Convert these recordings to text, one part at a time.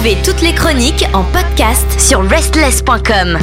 Toutes les chroniques en podcast sur restless.com.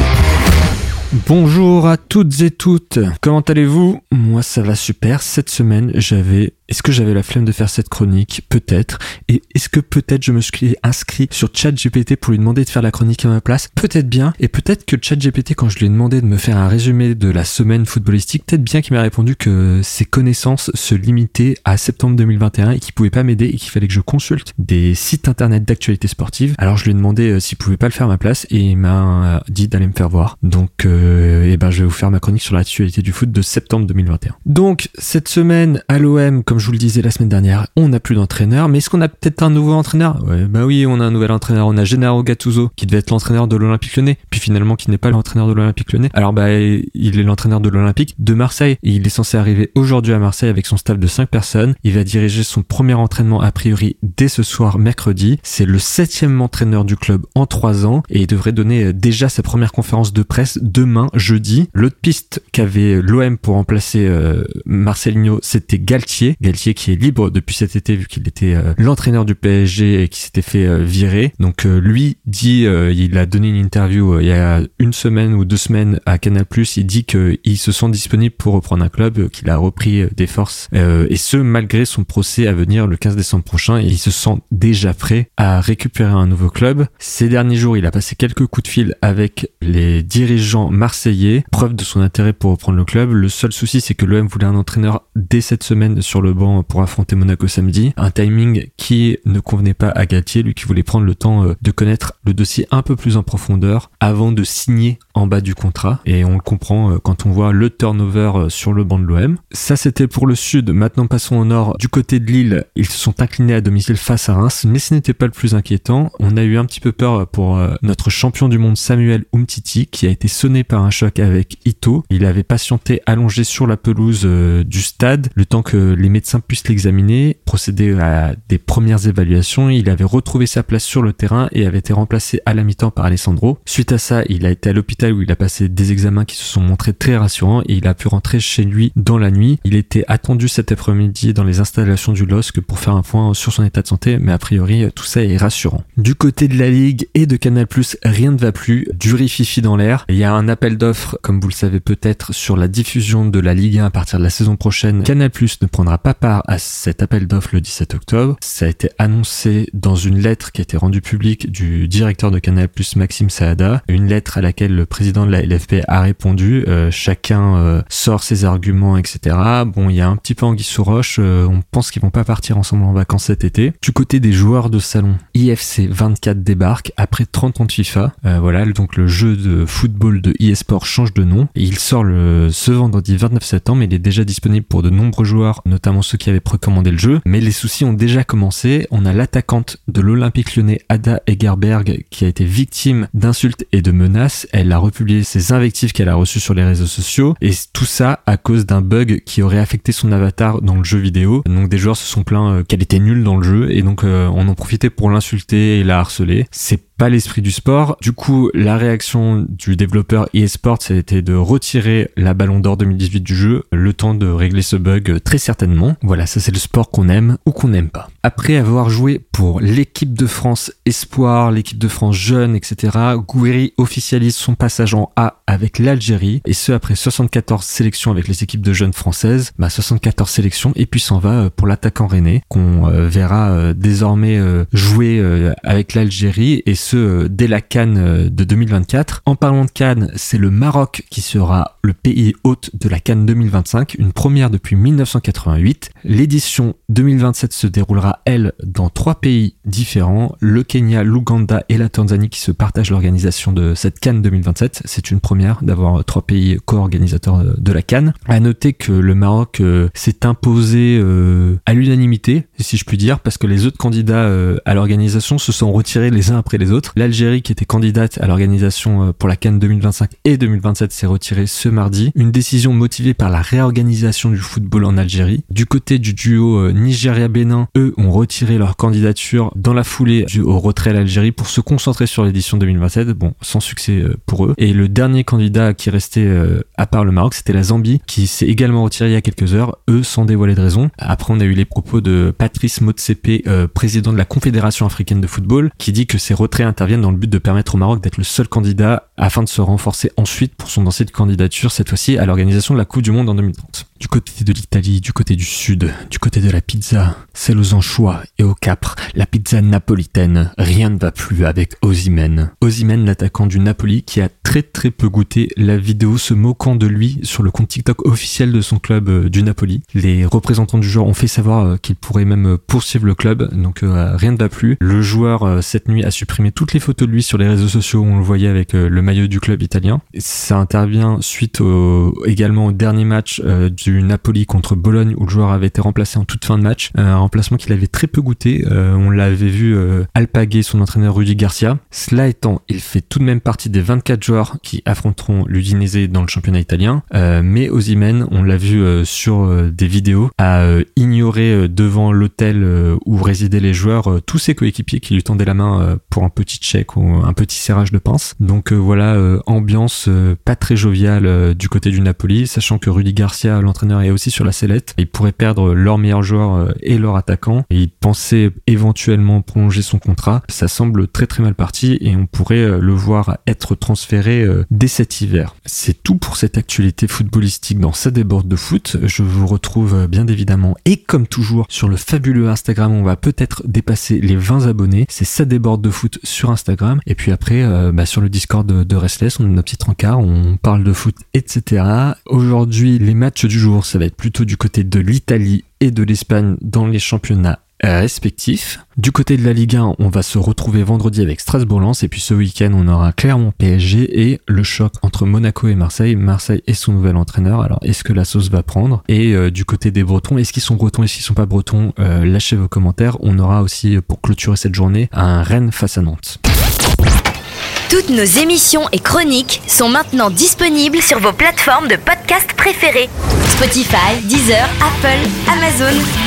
Bonjour à toutes et toutes. Comment allez-vous? Moi ça va super. Cette semaine j'avais est-ce que j'avais la flemme de faire cette chronique Peut-être. Et est-ce que peut-être je me suis inscrit sur ChatGPT pour lui demander de faire la chronique à ma place Peut-être bien. Et peut-être que ChatGPT, quand je lui ai demandé de me faire un résumé de la semaine footballistique, peut-être bien qu'il m'a répondu que ses connaissances se limitaient à septembre 2021 et qu'il pouvait pas m'aider et qu'il fallait que je consulte des sites internet d'actualité sportive. Alors je lui ai demandé euh, s'il pouvait pas le faire à ma place et il m'a dit d'aller me faire voir. Donc, euh, eh ben, je vais vous faire ma chronique sur l'actualité du foot de septembre 2021. Donc, cette semaine à l'OM, je vous le disais la semaine dernière, on n'a plus d'entraîneur, mais est-ce qu'on a peut-être un nouveau entraîneur? Bah oui, on a un nouvel entraîneur. On a Gennaro Gattuso, qui devait être l'entraîneur de l'Olympique Lyonnais, puis finalement qui n'est pas l'entraîneur de l'Olympique Lyonnais. Alors bah, il est l'entraîneur de l'Olympique de Marseille, il est censé arriver aujourd'hui à Marseille avec son staff de 5 personnes. Il va diriger son premier entraînement a priori dès ce soir mercredi. C'est le septième entraîneur du club en 3 ans, et il devrait donner euh, déjà sa première conférence de presse demain, jeudi. L'autre piste qu'avait l'OM pour remplacer euh, Marcelinho, c'était Galtier Galtier qui est libre depuis cet été vu qu'il était euh, l'entraîneur du PSG et qui s'était fait euh, virer. Donc euh, lui dit, il a donné une interview il y a une semaine ou deux semaines à Canal+. Il dit qu'il se sent disponible pour reprendre un club, qu'il a repris des forces et ce malgré son procès à venir le 15 décembre prochain. Et il se sent déjà prêt à récupérer un nouveau club. Ces derniers jours, il a passé quelques coups de fil avec les dirigeants marseillais, preuve de son intérêt pour reprendre le club. Le seul souci, c'est que l'OM voulait un entraîneur dès cette semaine sur le pour affronter Monaco samedi. Un timing qui ne convenait pas à Galtier, lui qui voulait prendre le temps euh, de connaître le dossier un peu plus en profondeur avant de signer en bas du contrat. Et on le comprend euh, quand on voit le turnover euh, sur le banc de l'OM. Ça, c'était pour le sud. Maintenant, passons au nord. Du côté de Lille, ils se sont inclinés à domicile face à Reims, mais ce n'était pas le plus inquiétant. On a eu un petit peu peur pour notre champion du monde Samuel Umtiti, qui a été sonné par un choc avec Ito. Il avait patienté allongé sur la pelouse du stade, le temps que les médecins puisse l'examiner, procéder à des premières évaluations. Il avait retrouvé sa place sur le terrain et avait été remplacé à la mi-temps par Alessandro. Suite à ça, il a été à l'hôpital où il a passé des examens qui se sont montrés très rassurants et il a pu rentrer chez lui dans la nuit. Il était attendu cet après-midi dans les installations du LOSC pour faire un point sur son état de santé, mais a priori tout ça est rassurant. Du côté de la Ligue et de Canal+, rien ne va plus, du dans l'air. Il y a un appel d'offres, comme vous le savez peut-être, sur la diffusion de la Ligue 1 à partir de la saison prochaine. Canal+, ne prendra pas part à cet appel d'offres le 17 octobre. Ça a été annoncé dans une lettre qui a été rendue publique du directeur de Canal+, Maxime Saada, une lettre à laquelle le président de la LFP a répondu. Euh, chacun euh, sort ses arguments, etc. Bon, il y a un petit peu anguille sous roche. Euh, on pense qu'ils vont pas partir ensemble en vacances cet été. Du côté des joueurs de salon, IFC 24 débarque après 30 ans de FIFA. voilà, donc le jeu de football de eSport change de nom. Il sort le, ce vendredi 29 septembre, mais il est déjà disponible pour de nombreux joueurs, notamment ceux qui avaient précommandé le jeu, mais les soucis ont déjà commencé. On a l'attaquante de l'Olympique lyonnais Ada Egerberg qui a été victime d'insultes et de menaces. Elle a republié ses invectives qu'elle a reçues sur les réseaux sociaux et tout ça à cause d'un bug qui aurait affecté son avatar dans le jeu vidéo. Donc des joueurs se sont plaints euh, qu'elle était nulle dans le jeu et donc euh, on en profitait pour l'insulter et la harceler. C'est pas l'esprit du sport. Du coup, la réaction du développeur eSports, été de retirer la Ballon d'Or 2018 du jeu, le temps de régler ce bug très certainement. Voilà, ça c'est le sport qu'on aime ou qu'on n'aime pas. Après avoir joué pour l'équipe de France Espoir, l'équipe de France Jeune, etc., Gouiri officialise son passage en A avec l'Algérie, et ce après 74 sélections avec les équipes de jeunes françaises, bah 74 sélections, et puis s'en va euh, pour l'attaquant René, qu'on euh, verra euh, désormais jouer avec l'Algérie, et ce dès la Cannes de 2024. En parlant de Cannes, c'est le Maroc qui sera le pays hôte de la Cannes 2025, une première depuis 1988. L'édition 2027 se déroulera, elle, dans trois pays différents, le Kenya, l'Ouganda et la Tanzanie qui se partagent l'organisation de cette Cannes 2027. C'est une première d'avoir trois pays co-organisateurs de la Cannes. À noter que le Maroc euh, s'est imposé euh, à l'unanimité, si je puis dire, parce que les autres candidats euh, à l'organisation se sont retirés les uns après les autres. L'Algérie, qui était candidate à l'organisation pour la Cannes 2025 et 2027, s'est retirée ce mardi. Une décision motivée par la réorganisation du football en Algérie. Côté du duo Nigeria-Bénin, eux ont retiré leur candidature dans la foulée au retrait à l'Algérie pour se concentrer sur l'édition 2027. Bon, sans succès pour eux. Et le dernier candidat qui restait à part le Maroc, c'était la Zambie, qui s'est également retiré il y a quelques heures, eux sans dévoiler de raison. Après, on a eu les propos de Patrice Motsepe, président de la Confédération africaine de football, qui dit que ces retraits interviennent dans le but de permettre au Maroc d'être le seul candidat afin de se renforcer ensuite pour son ancienne candidature, cette fois-ci à l'organisation de la Coupe du Monde en 2030. Du côté de l'Italie, du côté du sud, du côté de la pizza, celle aux anchois et au capre, la pizza napolitaine, rien ne va plus avec Ozimen. Ozimen, l'attaquant du Napoli, qui a très très peu goûté la vidéo se moquant de lui sur le compte TikTok officiel de son club euh, du Napoli. Les représentants du joueur ont fait savoir euh, qu'il pourrait même euh, poursuivre le club, donc rien ne va plus. Le joueur cette nuit a supprimé toutes les photos de lui sur les réseaux sociaux où on le voyait avec le maillot du club italien. Ça intervient suite également au dernier match du Napoli contre Bologne où le joueur avait été remplacé en toute fin de match. Un remplacement qu'il avait très peu goûté. On l'avait vu alpaguer son entraîneur Rudy Garcia. Cela étant, il fait tout de même partie des 24 joueurs qui affronteront l'Udinese dans le championnat italien. mais Ozymen, on l'a vu sur des vidéos, a ignoré devant l'hôtel où résidaient les joueurs tous ses coéquipiers qui lui tendaient la main pour un petit check ou un petit serrage de pince. Donc voilà, ambiance pas très joviale du côté du Napoli, sachant que Rudy Garcia, l'entraîneur est aussi sur la sellette. Ils pourraient perdre leur meilleur joueur euh, et leur attaquant. Et ils pensaient éventuellement prolonger son contrat. Ça semble très très mal parti et on pourrait euh, le voir être transféré euh, dès cet hiver. C'est tout pour cette actualité footballistique dans Ça déborde de foot. Je vous retrouve bien évidemment et comme toujours sur le fabuleux Instagram. On va peut-être dépasser les 20 abonnés. C'est Ça déborde de foot sur Instagram. Et puis après, bah, sur le Discord de, de Restless, on a nos petits trencards, on parle de foot, etc. Aujourd'hui, les matchs du jour ça va être plutôt du côté de l'Italie et de l'Espagne dans les championnats respectifs. Du côté de la Ligue 1, on va se retrouver vendredi avec Strasbourg-Lens et puis ce week-end, on aura Clermont PSG et le choc entre Monaco et Marseille. Marseille et son nouvel entraîneur. Alors, est-ce que la sauce va prendre? Et euh, du côté des Bretons, est-ce qu'ils sont Bretons, est-ce qu'ils sont pas Bretons? Euh, Lâchez vos commentaires. On aura aussi, pour clôturer cette journée, un Rennes face à Nantes. Toutes nos émissions et chroniques sont maintenant disponibles sur vos plateformes de podcast préférées. Spotify, Deezer, Apple, Amazon.